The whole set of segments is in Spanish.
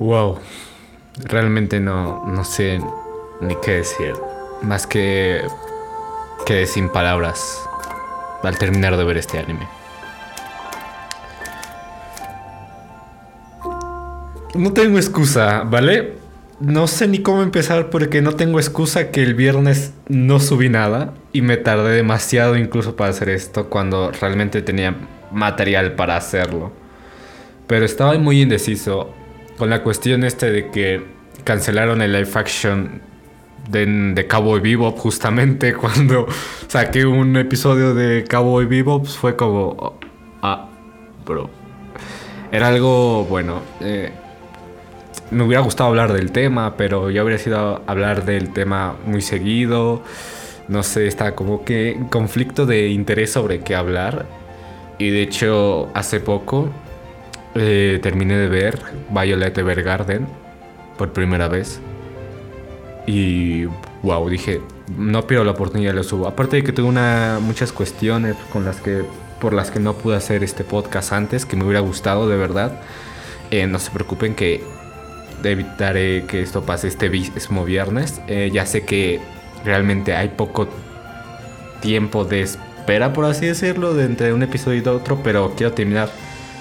Wow. Realmente no, no sé ni qué decir. Más que quedé sin palabras al terminar de ver este anime. No tengo excusa, ¿vale? No sé ni cómo empezar porque no tengo excusa que el viernes no subí nada y me tardé demasiado incluso para hacer esto cuando realmente tenía material para hacerlo. Pero estaba muy indeciso con la cuestión este de que cancelaron el live action de, Cowboy Bebop justamente cuando saqué un episodio de Cowboy Bebop fue como ah bro era algo bueno eh, me hubiera gustado hablar del tema pero ya hubiera sido hablar del tema muy seguido. No sé está como que conflicto de interés sobre qué hablar. Y de hecho hace poco eh, terminé de ver Violet Evergarden por primera vez y wow, dije, no pierdo la oportunidad, lo subo. Aparte de que tuve una, muchas cuestiones con las que, por las que no pude hacer este podcast antes, que me hubiera gustado de verdad. Eh, no se preocupen que evitaré que esto pase este mismo viernes. Eh, ya sé que realmente hay poco tiempo de espera, por así decirlo, de entre un episodio y otro, pero quiero terminar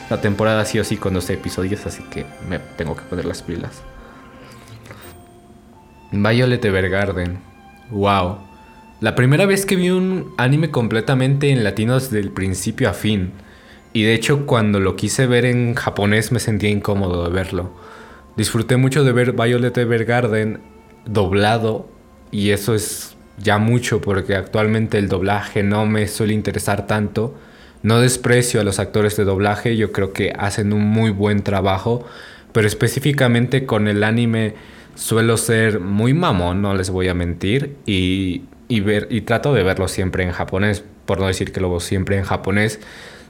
la temporada sí o sí con dos episodios, así que me tengo que poner las pilas. Violet Evergarden. Wow. La primera vez que vi un anime completamente en latino desde el principio a fin. Y de hecho cuando lo quise ver en japonés me sentía incómodo de verlo. Disfruté mucho de ver Violet Evergarden doblado y eso es ya mucho porque actualmente el doblaje no me suele interesar tanto. No desprecio a los actores de doblaje, yo creo que hacen un muy buen trabajo, pero específicamente con el anime suelo ser muy mamón, no les voy a mentir, y, ver, y trato de verlo siempre en japonés, por no decir que lo veo siempre en japonés,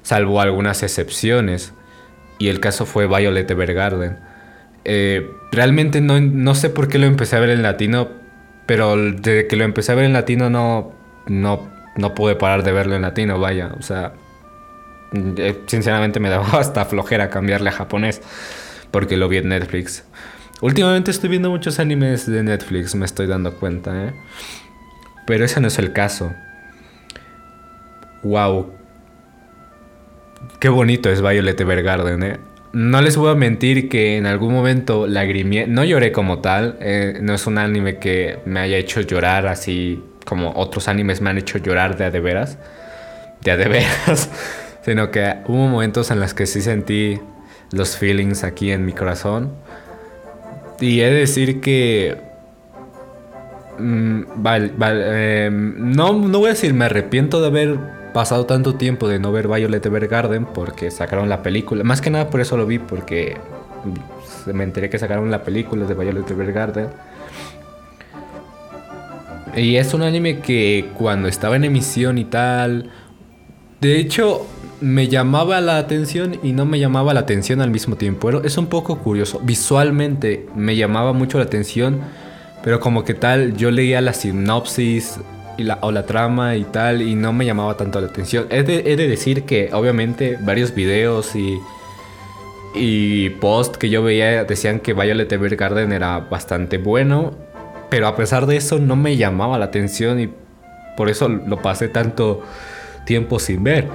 salvo algunas excepciones. Y el caso fue Violet Evergarden. Eh, realmente no, no, sé por qué lo empecé a ver en latino, pero desde que lo empecé a ver en latino no, no, no pude parar de verlo en latino, vaya. O sea, sinceramente me daba hasta flojera cambiarle a japonés porque lo vi en Netflix. Últimamente estoy viendo muchos animes de Netflix, me estoy dando cuenta, ¿eh? Pero ese no es el caso. Wow. Qué bonito es Violet Evergarden, ¿eh? No les voy a mentir que en algún momento lagrimé. No lloré como tal. Eh, no es un anime que me haya hecho llorar así como otros animes me han hecho llorar de a de veras. De a de veras. Sino que hubo momentos en los que sí sentí los feelings aquí en mi corazón. Y he de decir que. Mm, em, no, no voy a decir me arrepiento de haber pasado tanto tiempo de no ver Violet Evergarden porque sacaron la película. Más que nada por eso lo vi, porque me enteré que sacaron la película de Violet Evergarden. Y es un anime que cuando estaba en emisión y tal. De hecho, me llamaba la atención y no me llamaba la atención al mismo tiempo. Es un poco curioso. Visualmente me llamaba mucho la atención, pero como que tal, yo leía la sinopsis y la, o la trama y tal y no me llamaba tanto la atención. He de, decir que obviamente varios videos y, y post que yo veía decían que Violet Evergarden era bastante bueno, pero a pesar de eso no me llamaba la atención y por eso lo pasé tanto tiempo sin ver.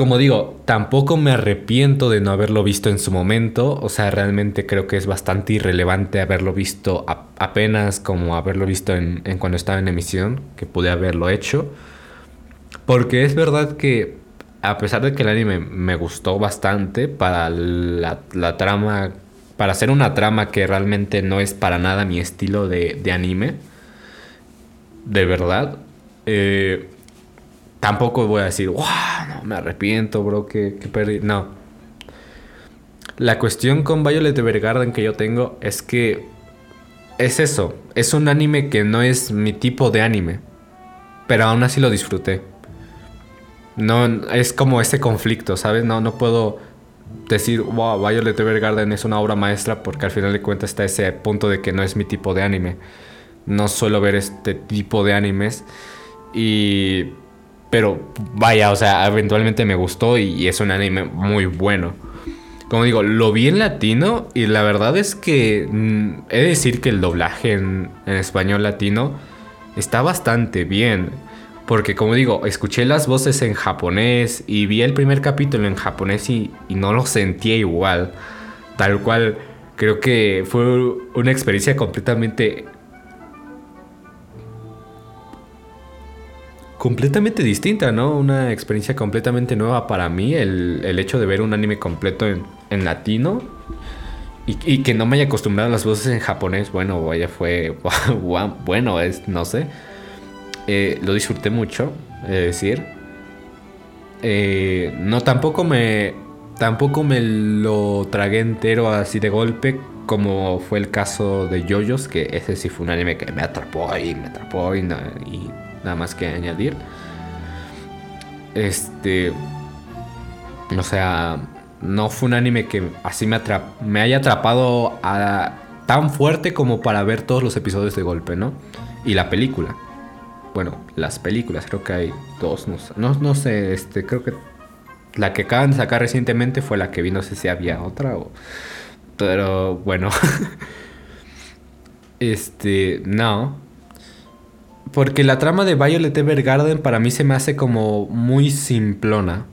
Como digo, tampoco me arrepiento de no haberlo visto en su momento. O sea, realmente creo que es bastante irrelevante haberlo visto apenas como haberlo visto en, cuando estaba en emisión, que pude haberlo hecho. Porque es verdad que a pesar de que el anime me gustó bastante para la, trama, para hacer una trama que realmente no es para nada mi estilo de, de anime, de verdad, eh, tampoco voy a decir, wow, no, me arrepiento, bro, que, perdí. No. La cuestión con Violet Evergarden que yo tengo es que es eso. Es un anime que no es mi tipo de anime. Pero aún así lo disfruté. No, es como ese conflicto, ¿sabes? No, no puedo decir, wow, Violet Evergarden es una obra maestra porque al final de cuentas está ese punto de que no es mi tipo de anime. No suelo ver este tipo de animes. Y pero vaya, o sea, eventualmente me gustó y, es un anime muy bueno. como digo, lo vi en latino y la verdad es que mm, he de decir que el doblaje en, español latino está bastante bien. Porque como digo, escuché las voces en japonés y vi el primer capítulo en japonés y, y no lo sentía igual. Tal cual, creo que fue una experiencia completamente completamente distinta, ¿no? Una experiencia completamente nueva para mí, el, hecho de ver un anime completo en, latino y, que no me haya acostumbrado a las voces en japonés, bueno, vaya, fue bueno, es, no sé. Eh, lo disfruté mucho, es decir. Eh, no, tampoco me, tampoco me lo tragué entero así de golpe, como fue el caso de Yoyos, que ese sí fue un anime que me atrapó y me atrapó y, y nada más que añadir. Este. O sea, no fue un anime que así me, me haya atrapado tan fuerte como para ver todos los episodios de golpe, ¿no? Y la película. Bueno, las películas, creo que hay dos, no, no, no sé, este, creo que la que acaban de sacar recientemente fue la que vi, no sé si había otra o... Pero bueno. este, no. Porque la trama de Violet Evergarden para mí se me hace como muy simplona.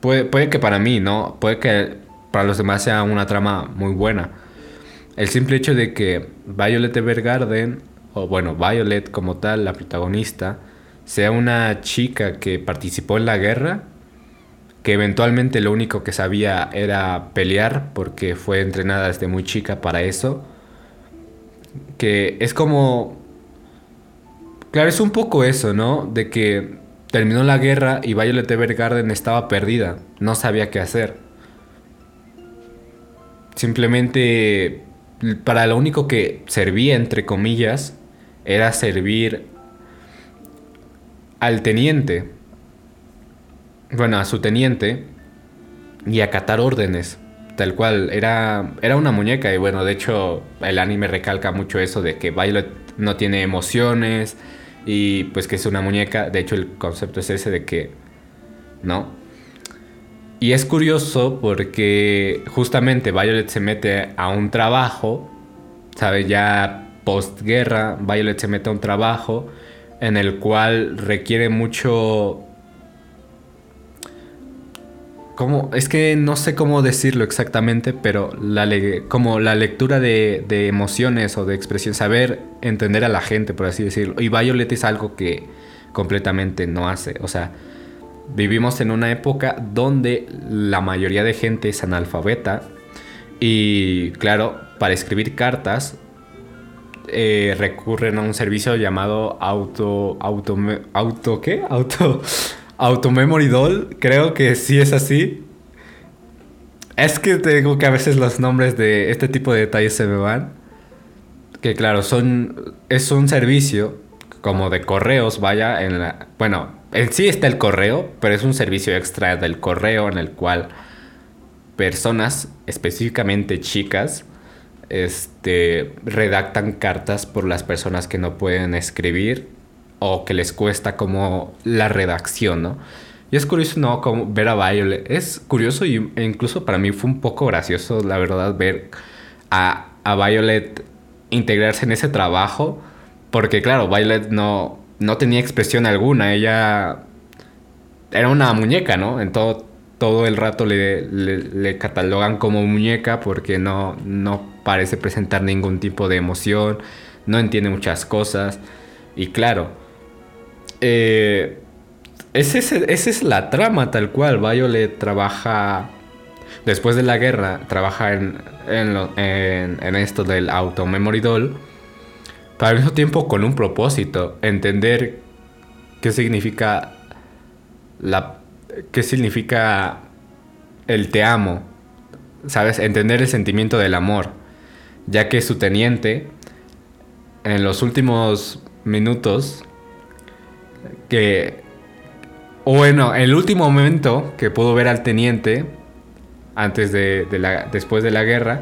Puede, que para mí, ¿no? Puede que para los demás sea una trama muy buena. El simple hecho de que Violet Evergarden, o bueno, Violet como tal, la protagonista, sea una chica que participó en la guerra, que eventualmente lo único que sabía era pelear porque fue entrenada desde muy chica para eso, que es como Claro, es un poco eso, ¿no? De que terminó la guerra y Violet Evergarden estaba perdida, no sabía qué hacer. Simplemente para lo único que servía, entre comillas, era servir al teniente, bueno, a su teniente, y acatar órdenes. Tal cual, era, era una muñeca y bueno, de hecho el anime recalca mucho eso de que Violet no tiene emociones, y pues que es una muñeca. De hecho, el concepto es ese de que, ¿no? Y es curioso porque justamente Violet se mete a un trabajo, ¿sabes? Ya postguerra, Violet se mete a un trabajo en el cual requiere mucho es que no sé cómo decirlo exactamente, pero la como la lectura de, emociones o de expresión, saber entender a la gente, por así decirlo. Y Violet es algo que completamente no hace. O sea, vivimos en una época donde la mayoría de gente es analfabeta. Y claro, para escribir cartas eh, recurren a un servicio llamado auto, auto, auto, ¿qué? Auto, Automemory Doll, creo que sí es así. Es que te digo que a veces los nombres de este tipo de detalles se me van. Que claro, son es un servicio como de correos, vaya, en la bueno, en sí está el correo, pero es un servicio extra del correo en el cual personas, específicamente chicas, este redactan cartas por las personas que no pueden escribir o que les cuesta como la redacción, ¿no? Y es curioso, ¿no? Ver a Violet. Es curioso y, e incluso para mí fue un poco gracioso, la verdad, ver a, a Violet integrarse en ese trabajo. Porque, claro, Violet no, no tenía expresión alguna. Ella era una muñeca, ¿no? En todo, todo el rato le, le, catalogan como muñeca porque no, no parece presentar ningún tipo de emoción. No entiende muchas cosas. Y claro, eh, esa es la trama tal cual. Violet trabaja, después de la guerra, trabaja en, en, esto del auto memory doll, pero al mismo tiempo con un propósito, entender qué significa la qué significa el te amo, ¿sabes? Entender el sentimiento del amor, ya que su teniente en los últimos minutos que, bueno, el último momento que pudo ver al teniente, antes de, después de la guerra,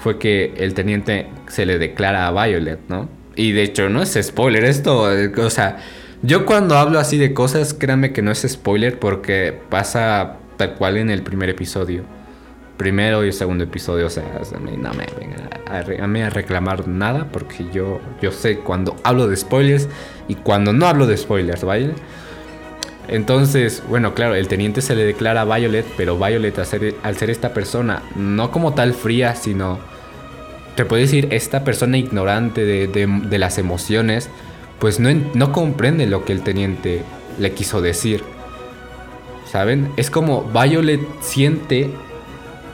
fue que el teniente se le declara a Violet, ¿no? Y de hecho, no es spoiler, esto, o sea, yo cuando hablo así de cosas, créanme que no es spoiler porque pasa tal cual en el primer episodio. Primero y segundo episodio, o sea, no me vengan a, mí a reclamar nada porque yo, yo sé cuando hablo de spoilers y cuando no hablo de spoilers, ¿vale? Entonces, bueno, claro, el teniente se le declara a Violet, pero Violet al ser, esta persona, no como tal fría, sino, te puedo decir, esta persona ignorante de, de, las emociones, pues no, no comprende lo que el teniente le quiso decir. ¿Saben? Es como Violet siente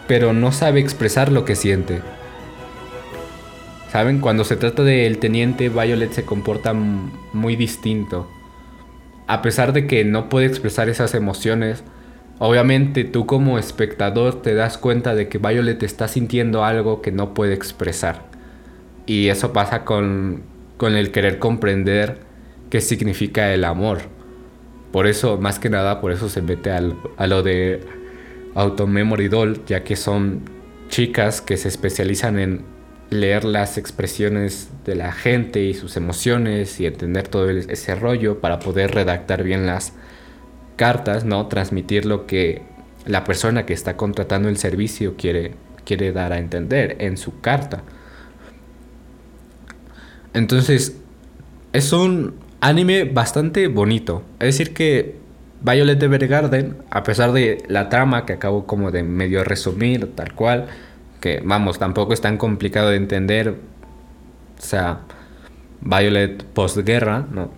pero no sabe expresar lo que siente. ¿Saben? Cuando se trata del teniente, Violet se comporta muy distinto. A pesar de que no puede expresar esas emociones, obviamente tú como espectador te das cuenta de que Violet está sintiendo algo que no puede expresar. Y eso pasa con, con el querer comprender qué significa el amor. Por eso, más que nada, por eso se mete a lo de Automemory Doll, ya que son chicas que se especializan en leer las expresiones de la gente y sus emociones y entender todo ese rollo para poder redactar bien las cartas, ¿no? Transmitir lo que la persona que está contratando el servicio quiere, quiere dar a entender en su carta. Entonces, es un anime bastante bonito. Es decir que Violet Evergarden, a pesar de la trama que acabo como de medio resumir, tal cual, que vamos, tampoco es tan complicado de entender, o sea, Violet postguerra, ¿no?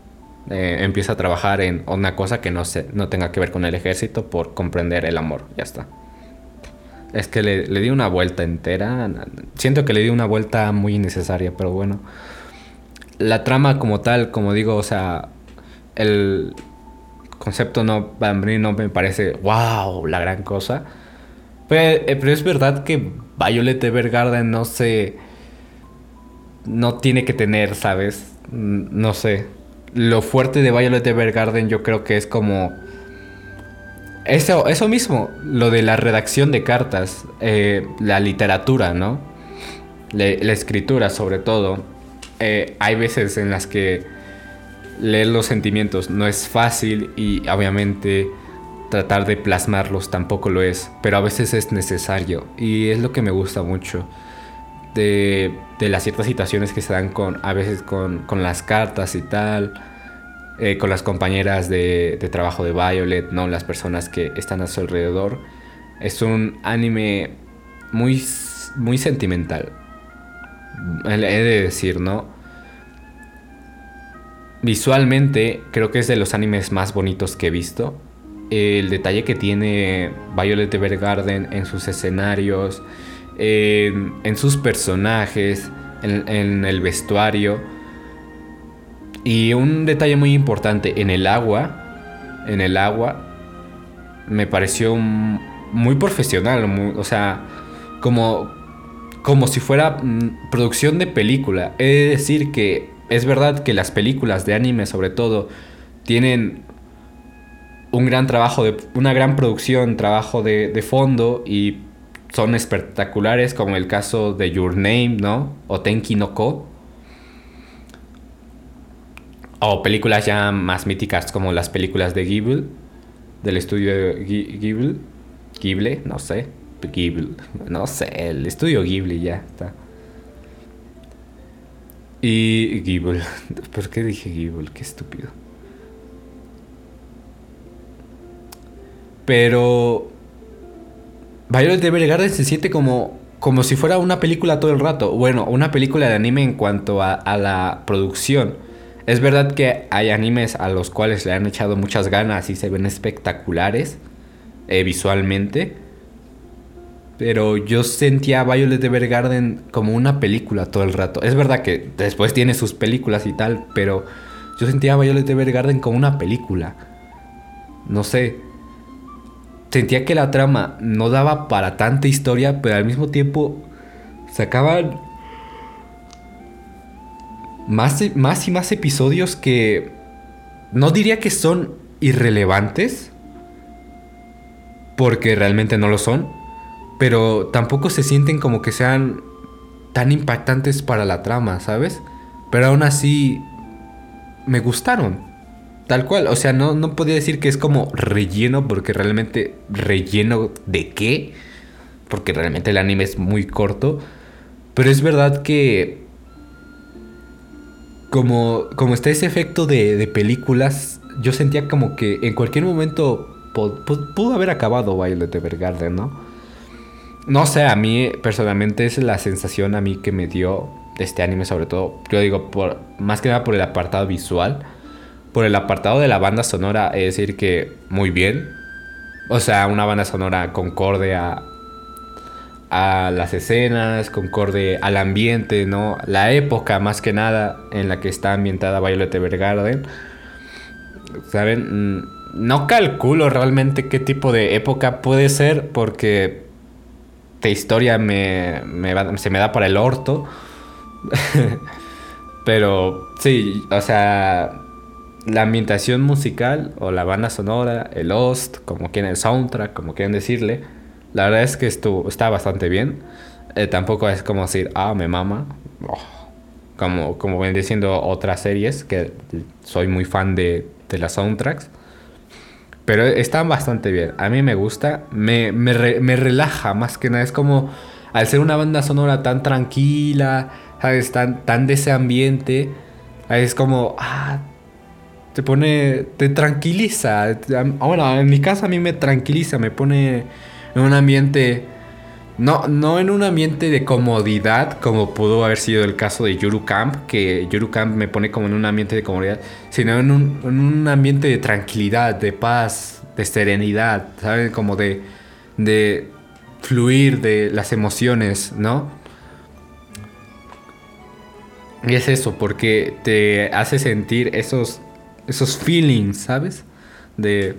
Eh, empieza a trabajar en una cosa que no, se, no tenga que ver con el ejército por comprender el amor, ya está. Es que le, le di una vuelta entera, siento que le di una vuelta muy innecesaria, pero bueno. La trama como tal, como digo, o sea, el, concepto no, para mí no me parece, wow, la gran cosa. Pero, eh, pero es verdad que Violet Evergarden no se... No tiene que tener, ¿sabes? No sé. Lo fuerte de Violet Evergarden yo creo que es como... Eso, eso mismo, lo de la redacción de cartas, eh, la literatura, ¿no? la escritura sobre todo. Eh, hay veces en las que leer los sentimientos no es fácil y obviamente tratar de plasmarlos tampoco lo es, pero a veces es necesario y es lo que me gusta mucho de, las ciertas situaciones que se dan con, a veces con, las cartas y tal, eh, con las compañeras de, trabajo de Violet, ¿no? las personas que están a su alrededor. Es un anime muy, muy sentimental, he de decir, ¿no? Visualmente creo que es de los animes más bonitos que he visto. El detalle que tiene Violet Evergarden en sus escenarios, en, sus personajes, en, el vestuario. Y un detalle muy importante, en el agua, en el agua, me pareció muy profesional, o sea, como, como si fuera producción de película. Es decir, que es verdad que las películas de anime sobre todo tienen un gran trabajo de una gran producción, trabajo de, fondo y son espectaculares como el caso de Your Name, ¿no? O Tenki no Ko. O películas ya más míticas como las películas de Ghibli, del estudio Ghibli, Ghibli, no sé, Ghibli, no sé, el estudio Ghibli ya está. Y Gibble. ¿Por qué dije Gibble? Qué estúpido. Pero. Violet Evergarden se siente como. Como si fuera una película todo el rato. Bueno, una película de anime en cuanto a, la producción. Es verdad que hay animes a los cuales le han echado muchas ganas y se ven espectaculares eh, visualmente. Pero yo sentía Violet Evergarden como una película todo el rato. Es verdad que después tiene sus películas y tal, pero yo sentía Violet Evergarden como una película. No sé. Sentía que la trama no daba para tanta historia, pero al mismo tiempo sacaban más, más y más episodios que no diría que son irrelevantes, porque realmente no lo son, pero tampoco se sienten como que sean tan impactantes para la trama, ¿sabes? Pero aún así me gustaron. Tal cual, o sea, no, no podía decir que es como relleno, porque realmente relleno de qué, porque realmente el anime es muy corto. Pero es verdad que como, como está ese efecto de, de películas, yo sentía como que en cualquier momento pudo haber acabado Violet Evergarden, ¿no? No sé, a mí personalmente es la sensación a mí que me dio este anime, sobre todo, yo digo, por, más que nada por el apartado visual, por el apartado de la banda sonora, es decir, que muy bien. O sea, una banda sonora concorde a, a las escenas, concorde al ambiente, ¿no? La época, más que nada, en la que está ambientada Violet Evergarden. ¿Saben? Mm, no calculo realmente qué tipo de época puede ser porque de historia me, se me da para el orto. Pero sí, o sea, la ambientación musical o la banda sonora, el host, como quieran, el soundtrack, como quieran decirle, la verdad es que estuvo, está bastante bien. Eh, tampoco es como decir, ah, me mama. Oh, como, como ven diciendo otras series, que soy muy fan de, de las soundtracks. Pero están bastante bien. A mí me gusta. Me, me, relaja más que nada. Es como al ser una banda sonora tan tranquila, ¿sabes? Tan, tan de ese ambiente. Es como, ah, te pone, te tranquiliza. Bueno, en mi caso a mí me tranquiliza, me pone en un ambiente no, no en un ambiente de comodidad, como pudo haber sido el caso de Yuru Camp, que Yuru Camp me pone como en un ambiente de comodidad, sino en un, ambiente de tranquilidad, de paz, de serenidad, ¿saben? Como de, de fluir de las emociones, ¿no? Y es eso, porque te hace sentir esos, esos feelings, ¿sabes? De,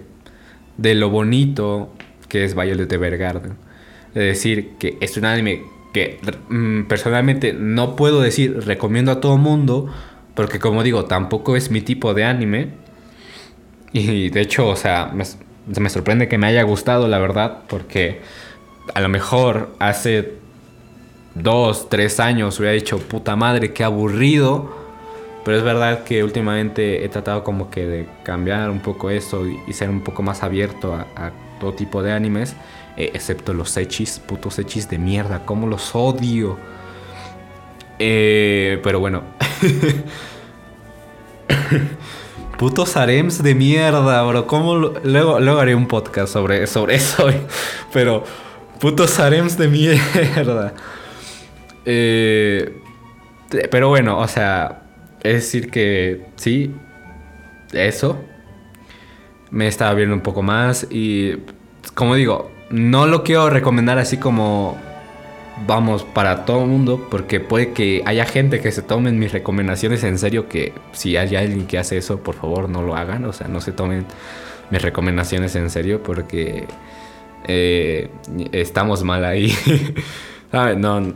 de lo bonito que es Violet Evergarden de decir que es un anime que mm, personalmente no puedo decir recomiendo a todo mundo, porque como digo, tampoco es mi tipo de anime. Y de hecho, o sea, me, sorprende que me haya gustado, la verdad, porque a lo mejor hace dos, tres años hubiera dicho, puta madre, qué aburrido. Pero es verdad que últimamente he tratado como que de cambiar un poco eso y, ser un poco más abierto a, a todo tipo de animes. Eh, excepto los hechis, putos hechis de mierda, como los odio. Eh, pero bueno. putos harems de mierda, bro. ¿Cómo luego, luego haré un podcast sobre, sobre eso. Pero putos harems de mierda. Eh, pero bueno, o sea, es decir que sí, eso. Me estaba viendo un poco más y, como digo, no lo quiero recomendar así como vamos para todo el mundo, porque puede que haya gente que se tomen mis recomendaciones en serio, que si hay alguien que hace eso, por favor no lo hagan, o sea, no se tomen mis recomendaciones en serio, porque eh, estamos mal ahí. no,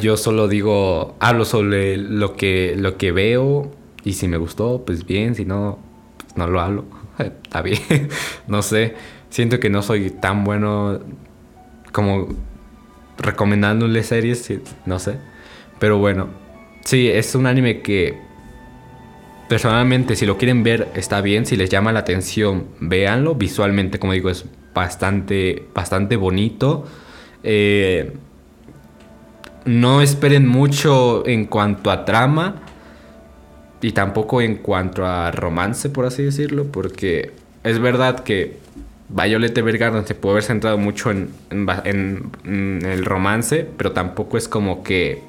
yo solo digo, hablo sobre lo que, lo que veo, y si me gustó, pues bien, si no, pues no lo hablo, está bien, no sé siento que no soy tan bueno como recomendándole series, no sé. Pero bueno, sí, es un anime que personalmente si lo quieren ver está bien, si les llama la atención, véanlo. Visualmente, como digo, es bastante, bastante bonito. Eh, no esperen mucho en cuanto a trama y tampoco en cuanto a romance, por así decirlo, porque es verdad que Violet Evergarden se puede haber centrado mucho en, el romance, pero tampoco es como que.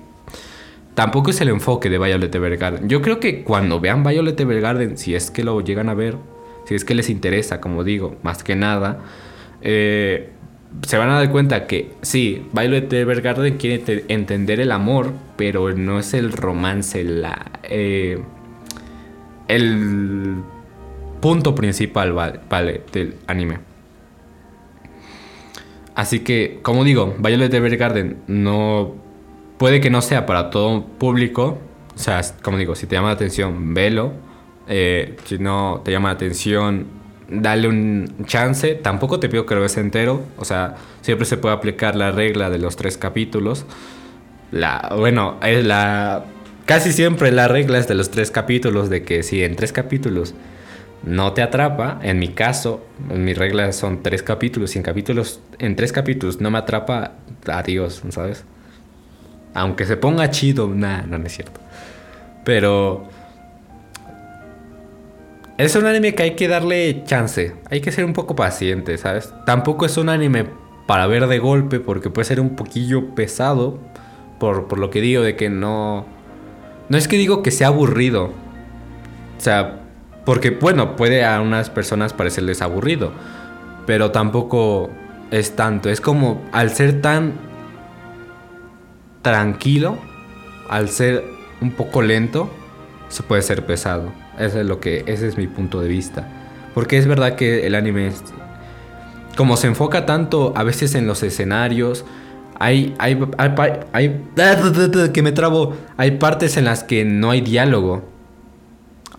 Tampoco es el enfoque de Violet Evergarden. Yo creo que cuando vean Violet Evergarden, si es que lo llegan a ver, si es que les interesa, como digo, más que nada, eh, se van a dar cuenta que sí, Violet Evergarden quiere entender el amor, pero no es el romance, la, eh, el punto principal del anime. Así que, como digo, Violet Evergarden no puede que no sea para todo público. O sea, como digo, si te llama la atención, velo. Eh, si no te llama la atención, dale un chance. Tampoco te pido que lo veas entero. O sea, siempre se puede aplicar la regla de los tres capítulos. La, bueno, es la. Casi siempre la regla es de los tres capítulos. De que si en tres capítulos no te atrapa, en mi caso, en mi regla son tres capítulos y en capítulos, en tres capítulos no me atrapa, adiós, ¿sabes? Aunque se ponga chido, nada, no, no es cierto. Pero es un anime que hay que darle chance, hay que ser un poco paciente, ¿sabes? Tampoco es un anime para ver de golpe porque puede ser un poquillo pesado por, por lo que digo de que no... No es que digo que sea aburrido. O sea, porque bueno, puede a unas personas parecerles aburrido, pero tampoco es tanto. Es como al ser tan tranquilo, al ser un poco lento, se puede ser pesado. Ese es lo que, ese es mi punto de vista. Porque es verdad que el anime, como se enfoca tanto a veces en los escenarios, hay, hay, hay, hay, que me trabo, hay partes en las que no hay diálogo.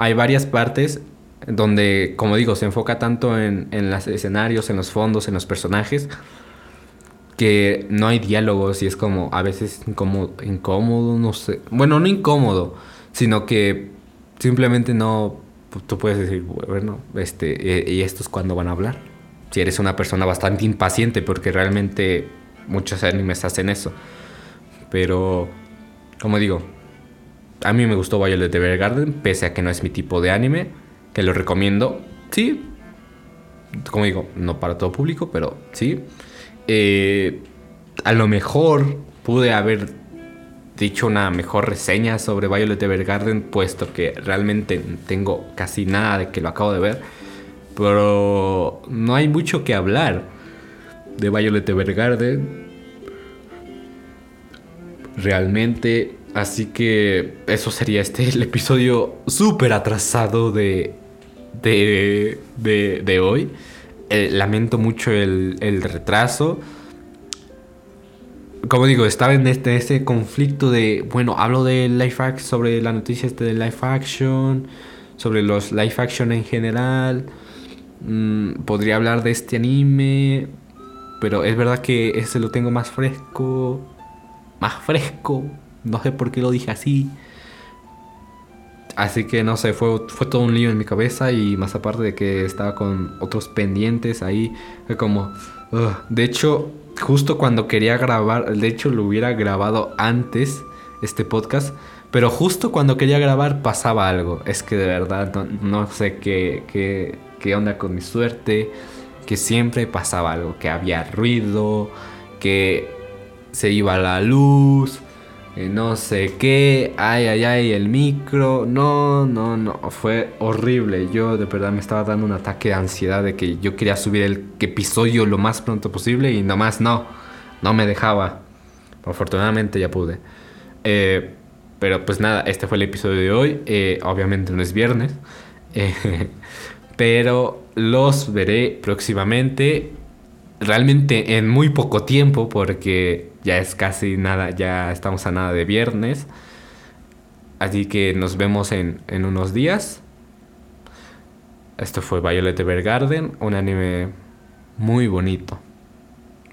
Hay varias partes donde, como digo, se enfoca tanto en, en los escenarios, en los fondos, en los personajes, que no hay diálogos y es como a veces incómodo, incómodo, no sé. Bueno, no incómodo, sino que simplemente no, tú puedes decir, bueno, este, ¿y estos cuándo van a hablar? Si eres una persona bastante impaciente, porque realmente muchos animes hacen eso. Pero, como digo, a mí me gustó Violet Evergarden, pese a que no es mi tipo de anime, que lo recomiendo. Sí, como digo, no para todo público, pero sí. Eh, a lo mejor pude haber dicho una mejor reseña sobre Violet Evergarden, puesto que realmente tengo casi nada de que lo acabo de ver. Pero no hay mucho que hablar de Violet Evergarden. Realmente, así que eso sería este el episodio súper atrasado de, de, de, hoy. Eh, lamento mucho el, el retraso. Como digo, estaba en este, este conflicto de, bueno, hablo de live action, sobre la noticia este de live action, sobre los live action en general, mm, podría hablar de este anime, pero es verdad que ese lo tengo más fresco, más fresco, no sé por qué lo dije así. Así que no sé, fue, fue todo un lío en mi cabeza y más aparte de que estaba con otros pendientes ahí, fue como... De hecho, justo cuando quería grabar, de hecho lo hubiera grabado antes este podcast, pero justo cuando quería grabar pasaba algo. Es que de verdad no, sé qué, qué, qué onda con mi suerte, que siempre pasaba algo, que había ruido, que se iba la luz no sé qué, ay, ay, ay, el micro, no, no, no, fue horrible. Yo de verdad me estaba dando un ataque de ansiedad de que yo quería subir el episodio lo más pronto posible y nomás no, no me dejaba. Afortunadamente ya pude. Eh, pero pues nada, este fue el episodio de hoy. Eh, obviamente no es viernes. Eh, pero los veré próximamente. Realmente en muy poco tiempo porque ya es casi nada, ya estamos a nada de viernes. Así que nos vemos en, en unos días. Esto fue Violet Evergarden, un anime muy bonito.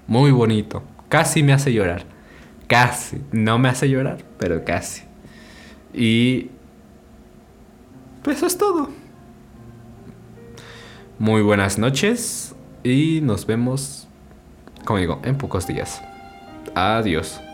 Muy bonito. Casi me hace llorar. Casi. No me hace llorar, pero casi. Y... Pues eso es todo. Muy buenas noches y nos vemos, como digo, en pocos días. Adiós.